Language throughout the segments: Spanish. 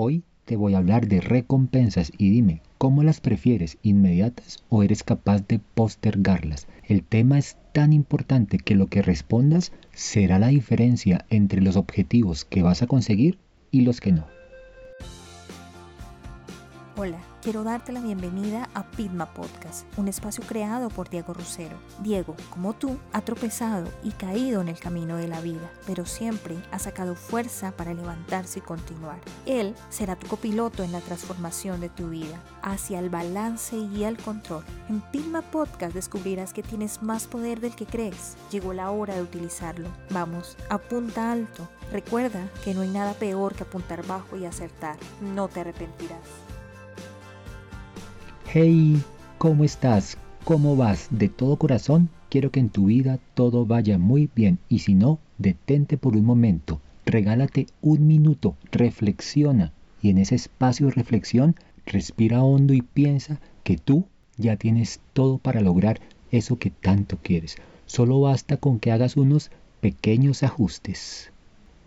Hoy te voy a hablar de recompensas y dime, ¿cómo las prefieres, inmediatas o eres capaz de postergarlas? El tema es tan importante que lo que respondas será la diferencia entre los objetivos que vas a conseguir y los que no. Quiero darte la bienvenida a Pitma Podcast, un espacio creado por Diego Rusero. Diego, como tú, ha tropezado y caído en el camino de la vida, pero siempre ha sacado fuerza para levantarse y continuar. Él será tu copiloto en la transformación de tu vida, hacia el balance y el control. En Pitma Podcast descubrirás que tienes más poder del que crees. Llegó la hora de utilizarlo. Vamos, apunta alto. Recuerda que no hay nada peor que apuntar bajo y acertar. No te arrepentirás. Hey, ¿cómo estás? ¿Cómo vas? De todo corazón, quiero que en tu vida todo vaya muy bien y si no, detente por un momento, regálate un minuto, reflexiona y en ese espacio de reflexión, respira hondo y piensa que tú ya tienes todo para lograr eso que tanto quieres. Solo basta con que hagas unos pequeños ajustes.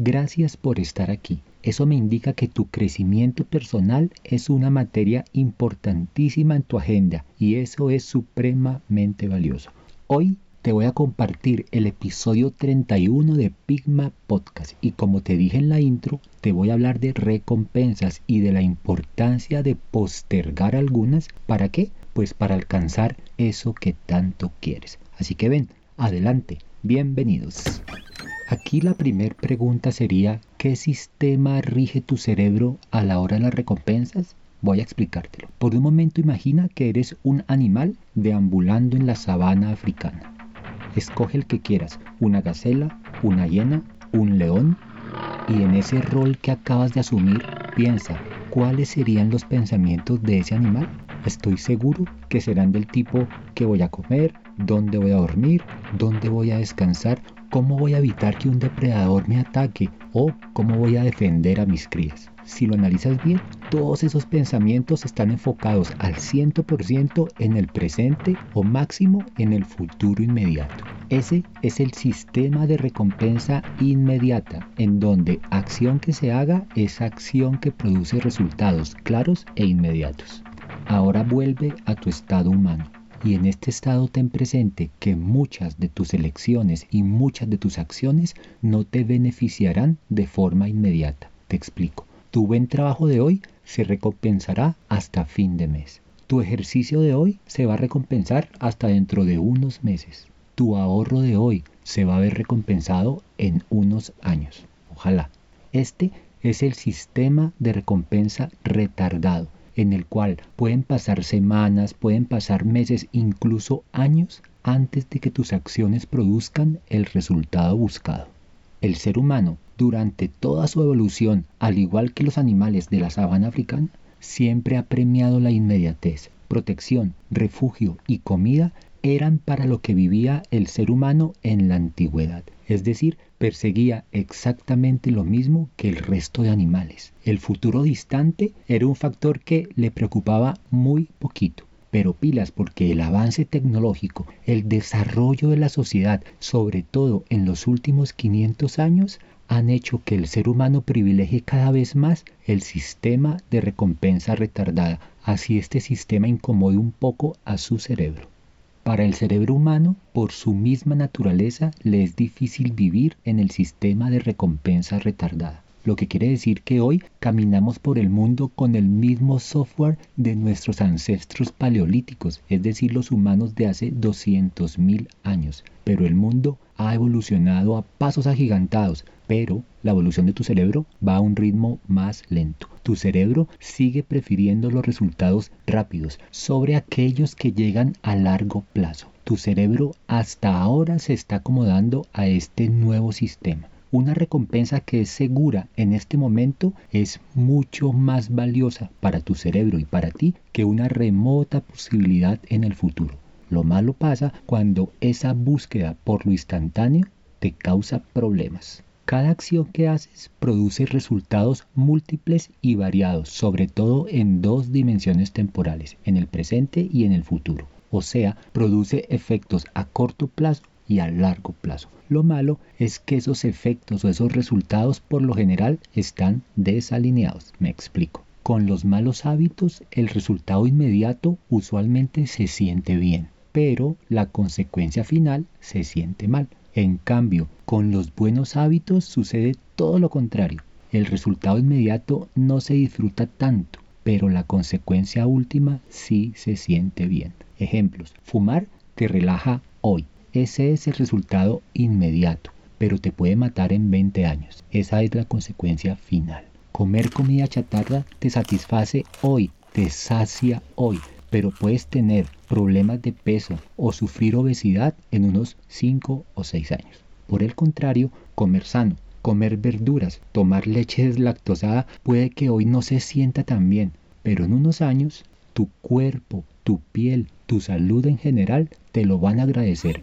Gracias por estar aquí. Eso me indica que tu crecimiento personal es una materia importantísima en tu agenda y eso es supremamente valioso. Hoy te voy a compartir el episodio 31 de Pigma Podcast y como te dije en la intro, te voy a hablar de recompensas y de la importancia de postergar algunas. ¿Para qué? Pues para alcanzar eso que tanto quieres. Así que ven, adelante, bienvenidos. Aquí la primera pregunta sería, ¿qué sistema rige tu cerebro a la hora de las recompensas? Voy a explicártelo. Por un momento imagina que eres un animal deambulando en la sabana africana. Escoge el que quieras, una gacela, una hiena, un león, y en ese rol que acabas de asumir, piensa, ¿cuáles serían los pensamientos de ese animal? Estoy seguro que serán del tipo ¿qué voy a comer? ¿Dónde voy a dormir? ¿Dónde voy a descansar? ¿Cómo voy a evitar que un depredador me ataque? ¿O cómo voy a defender a mis crías? Si lo analizas bien, todos esos pensamientos están enfocados al 100% en el presente o máximo en el futuro inmediato. Ese es el sistema de recompensa inmediata, en donde acción que se haga es acción que produce resultados claros e inmediatos. Ahora vuelve a tu estado humano y en este estado ten presente que muchas de tus elecciones y muchas de tus acciones no te beneficiarán de forma inmediata. Te explico. Tu buen trabajo de hoy se recompensará hasta fin de mes. Tu ejercicio de hoy se va a recompensar hasta dentro de unos meses. Tu ahorro de hoy se va a ver recompensado en unos años. Ojalá. Este es el sistema de recompensa retardado en el cual pueden pasar semanas, pueden pasar meses, incluso años antes de que tus acciones produzcan el resultado buscado. El ser humano, durante toda su evolución, al igual que los animales de la sabana africana, siempre ha premiado la inmediatez. Protección, refugio y comida eran para lo que vivía el ser humano en la antigüedad es decir, perseguía exactamente lo mismo que el resto de animales. El futuro distante era un factor que le preocupaba muy poquito. Pero pilas porque el avance tecnológico, el desarrollo de la sociedad, sobre todo en los últimos 500 años, han hecho que el ser humano privilegie cada vez más el sistema de recompensa retardada, así este sistema incomode un poco a su cerebro. Para el cerebro humano, por su misma naturaleza, le es difícil vivir en el sistema de recompensa retardada. Lo que quiere decir que hoy caminamos por el mundo con el mismo software de nuestros ancestros paleolíticos, es decir, los humanos de hace 200.000 años. Pero el mundo ha evolucionado a pasos agigantados, pero la evolución de tu cerebro va a un ritmo más lento. Tu cerebro sigue prefiriendo los resultados rápidos sobre aquellos que llegan a largo plazo. Tu cerebro hasta ahora se está acomodando a este nuevo sistema. Una recompensa que es segura en este momento es mucho más valiosa para tu cerebro y para ti que una remota posibilidad en el futuro. Lo malo pasa cuando esa búsqueda por lo instantáneo te causa problemas. Cada acción que haces produce resultados múltiples y variados, sobre todo en dos dimensiones temporales, en el presente y en el futuro. O sea, produce efectos a corto plazo y a largo plazo. Lo malo es que esos efectos o esos resultados por lo general están desalineados. Me explico. Con los malos hábitos el resultado inmediato usualmente se siente bien, pero la consecuencia final se siente mal. En cambio, con los buenos hábitos sucede todo lo contrario. El resultado inmediato no se disfruta tanto, pero la consecuencia última sí se siente bien. Ejemplos. Fumar te relaja hoy. Ese es el resultado inmediato, pero te puede matar en 20 años. Esa es la consecuencia final. Comer comida chatarra te satisface hoy, te sacia hoy, pero puedes tener problemas de peso o sufrir obesidad en unos 5 o 6 años. Por el contrario, comer sano, comer verduras, tomar leche deslactosada puede que hoy no se sienta tan bien, pero en unos años tu cuerpo, tu piel, tu salud en general te lo van a agradecer.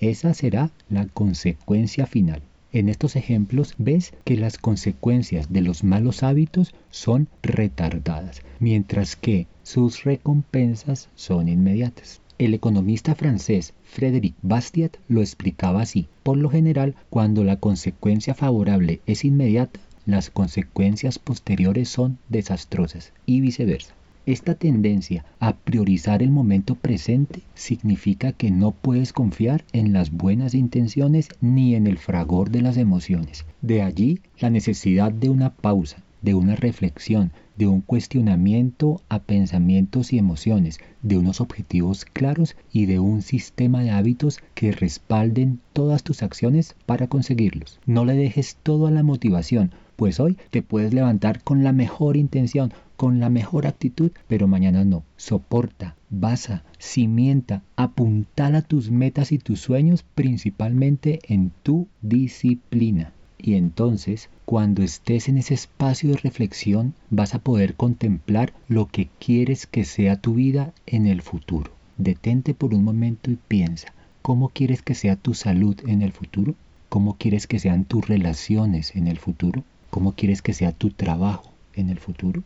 Esa será la consecuencia final. En estos ejemplos ves que las consecuencias de los malos hábitos son retardadas, mientras que sus recompensas son inmediatas. El economista francés Frédéric Bastiat lo explicaba así. Por lo general, cuando la consecuencia favorable es inmediata, las consecuencias posteriores son desastrosas y viceversa. Esta tendencia a priorizar el momento presente significa que no puedes confiar en las buenas intenciones ni en el fragor de las emociones. De allí la necesidad de una pausa, de una reflexión, de un cuestionamiento a pensamientos y emociones, de unos objetivos claros y de un sistema de hábitos que respalden todas tus acciones para conseguirlos. No le dejes todo a la motivación, pues hoy te puedes levantar con la mejor intención, con la mejor actitud, pero mañana no. Soporta, basa, cimienta, apuntala tus metas y tus sueños principalmente en tu disciplina. Y entonces, cuando estés en ese espacio de reflexión, vas a poder contemplar lo que quieres que sea tu vida en el futuro. Detente por un momento y piensa, ¿cómo quieres que sea tu salud en el futuro? ¿Cómo quieres que sean tus relaciones en el futuro? ¿Cómo quieres que sea tu trabajo en el futuro?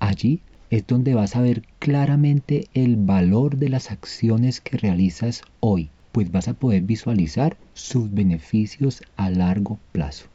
Allí es donde vas a ver claramente el valor de las acciones que realizas hoy, pues vas a poder visualizar sus beneficios a largo plazo.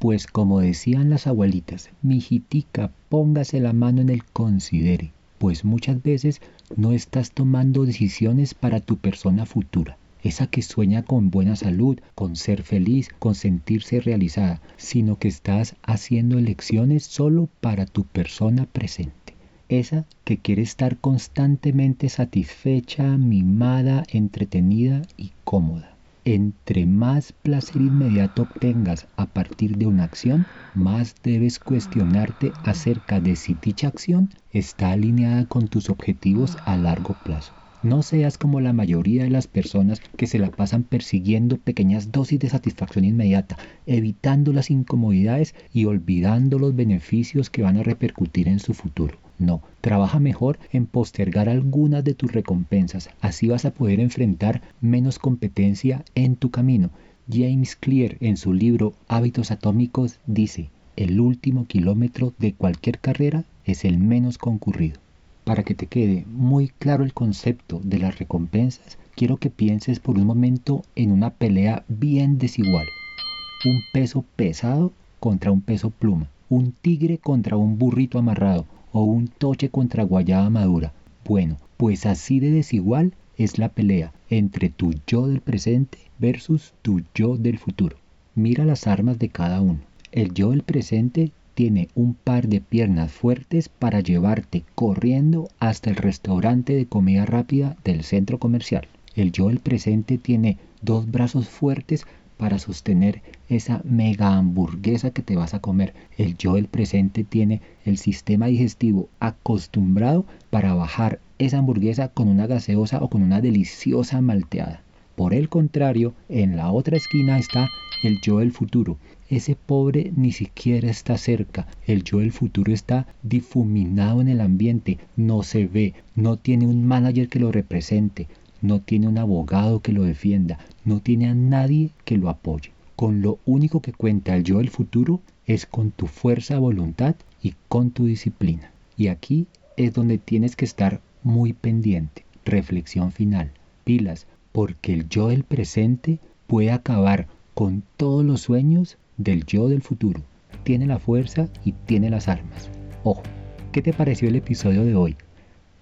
Pues como decían las abuelitas, mijitica, póngase la mano en el considere, pues muchas veces no estás tomando decisiones para tu persona futura, esa que sueña con buena salud, con ser feliz, con sentirse realizada, sino que estás haciendo elecciones solo para tu persona presente. Esa que quiere estar constantemente satisfecha, mimada, entretenida y cómoda. Entre más placer inmediato obtengas a partir de una acción, más debes cuestionarte acerca de si dicha acción está alineada con tus objetivos a largo plazo. No seas como la mayoría de las personas que se la pasan persiguiendo pequeñas dosis de satisfacción inmediata, evitando las incomodidades y olvidando los beneficios que van a repercutir en su futuro. No, trabaja mejor en postergar algunas de tus recompensas. Así vas a poder enfrentar menos competencia en tu camino. James Clear en su libro Hábitos Atómicos dice, el último kilómetro de cualquier carrera es el menos concurrido. Para que te quede muy claro el concepto de las recompensas, quiero que pienses por un momento en una pelea bien desigual. Un peso pesado contra un peso pluma. Un tigre contra un burrito amarrado. O un toche contra guayaba madura. Bueno, pues así de desigual es la pelea entre tu yo del presente versus tu yo del futuro. Mira las armas de cada uno. El yo del presente tiene un par de piernas fuertes para llevarte corriendo hasta el restaurante de comida rápida del centro comercial. El yo del presente tiene dos brazos fuertes para sostener esa mega hamburguesa que te vas a comer. El yo del presente tiene el sistema digestivo acostumbrado para bajar esa hamburguesa con una gaseosa o con una deliciosa malteada. Por el contrario, en la otra esquina está el yo del futuro, ese pobre ni siquiera está cerca. El yo del futuro está difuminado en el ambiente, no se ve, no tiene un manager que lo represente, no tiene un abogado que lo defienda, no tiene a nadie que lo apoye. Con lo único que cuenta el yo del futuro es con tu fuerza de voluntad y con tu disciplina. Y aquí es donde tienes que estar muy pendiente. Reflexión final. Pilas, porque el yo del presente puede acabar con todos los sueños del yo del futuro. Tiene la fuerza y tiene las armas. Ojo, ¿qué te pareció el episodio de hoy?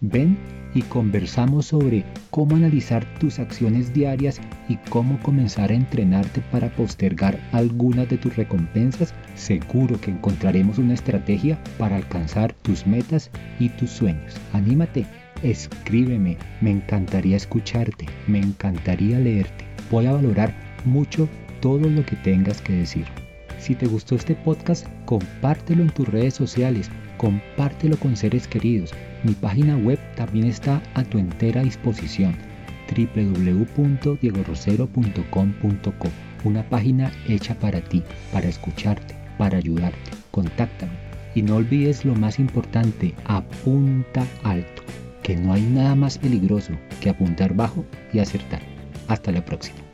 Ven y conversamos sobre cómo analizar tus acciones diarias y cómo comenzar a entrenarte para postergar algunas de tus recompensas. Seguro que encontraremos una estrategia para alcanzar tus metas y tus sueños. Anímate, escríbeme, me encantaría escucharte, me encantaría leerte. Voy a valorar mucho todo lo que tengas que decir. Si te gustó este podcast, compártelo en tus redes sociales, compártelo con seres queridos mi página web también está a tu entera disposición www.diegorosero.com.co Una página hecha para ti, para escucharte, para ayudarte. Contáctame. Y no olvides lo más importante, apunta alto, que no hay nada más peligroso que apuntar bajo y acertar. Hasta la próxima.